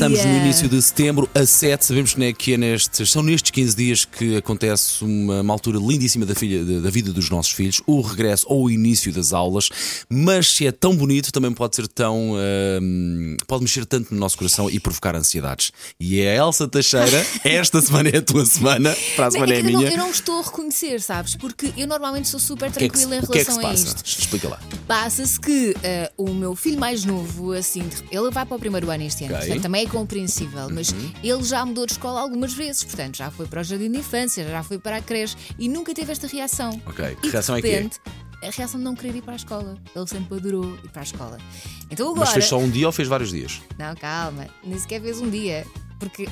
estamos no início de setembro, a 7, sabemos que, né, que é nestes, são nestes 15 dias que acontece uma, uma altura lindíssima da, filha, da, da vida dos nossos filhos, o regresso ou o início das aulas, mas se é tão bonito, também pode ser tão. hum, pode mexer tanto no nosso coração e provocar ansiedades. E é a Elsa Teixeira, esta semana é a tua semana, para a semana é a eu, não, minha. eu não estou a reconhecer, sabes? Porque eu normalmente sou super O que é que tranquila em o que é que relação se a passa? isto. Explica lá. Passa-se que eh, o meu filho mais novo, assim, ele vai para o primeiro ano este ano, Ok. portanto também é compreensível, mas Uhum. ele já mudou de escola algumas vezes, portanto já foi para o jardim de infância, já foi para a creche e nunca teve esta reação. Ok, que E reação é de que é? repente, A reação de não querer ir para a escola. Ele sempre adorou ir para a escola. Então agora. Mas fez só um dia ou fez vários dias? Não, calma, nem sequer vez um dia. Porque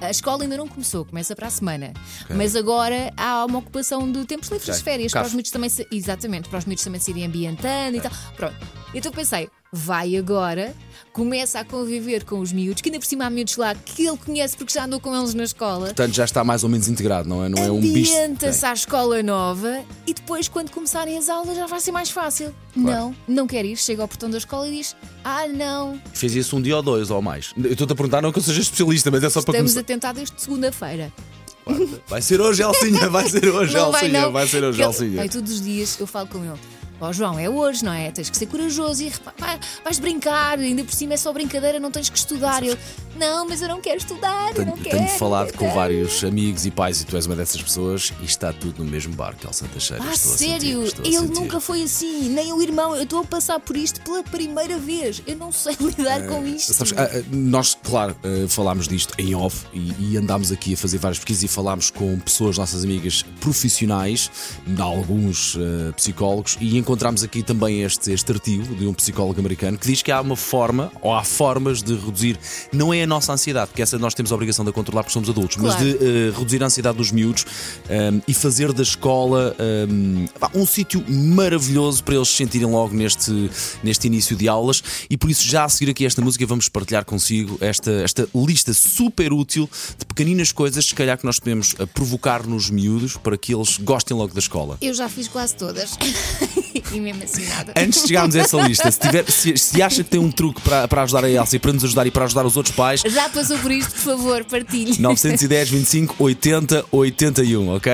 a escola ainda não começou, começa para a semana. Mas agora há uma ocupação de tempos livres Ok. das férias, Café. para os miúdos também se, Exatamente, para os miúdos também se irem ambientando e tal. Pronto. Então pensei, vai agora, começa a conviver com os miúdos, que ainda por cima há miúdos lá que ele conhece porque já andou com eles na escola. Portanto, já está mais ou menos integrado, não é? Não é um bicho. Ambienta-se à escola nova e depois, quando começarem as aulas, já vai ser mais fácil. Não, não quer ir, chega ao portão da escola e diz: Ah, não, Fez isso um dia ou dois ou mais. Eu estou-te a perguntar, não que eu seja especialista, mas é só para estamos começar. a tentar desde segunda-feira. Vai ser hoje, Elcinha, vai ser hoje, Não vai, Elcinha, não. vai ser hoje, Elcinha. Aí todos os dias eu falo com ele. Ó João, é hoje, não é? Tens que ser corajoso e repa- vai- vais brincar, ainda por cima é só brincadeira, não tens que estudar. Eu, não, mas eu não quero estudar, eu não Tenho, quero. tenho falado quero." com vários amigos e pais e tu és uma dessas pessoas e está tudo no mesmo barco, Elsa Teixeira. Ah, estou a sério? sentir, Ele nunca foi assim, nem o irmão. Eu estou a passar por isto pela primeira vez. Eu não sei lidar com isto. Sabes, ah, ah, nós, claro, falámos disto em off e, e andámos aqui a fazer várias pesquisas e falámos com pessoas, nossas amigas profissionais, alguns ah, psicólogos, e encontramos aqui também este, este artigo de um psicólogo americano que diz que há uma forma, ou há formas de reduzir, não é a nossa ansiedade, porque essa nós temos a obrigação de a controlar porque somos adultos, mas Claro. de ah, reduzir a ansiedade dos miúdos ah, e fazer da escola ah, pá, um sítio maravilhoso para eles se sentirem logo neste, neste início de aulas. E por isso, já a seguir aqui esta música, vamos partilhar consigo esta, esta lista super útil pequeninas coisas, se calhar que nós podemos ah, provocar nos miúdos para que eles gostem logo da escola. Eu já fiz quase todas. e mesmo assim nada. Antes de chegarmos a essa lista, se, tiver, se, se acha que tem um truque para, para ajudar a Elsa e para nos ajudar e para ajudar os outros pais, Já passou por isto, por favor, partilhe. 910 25 80 81, ok?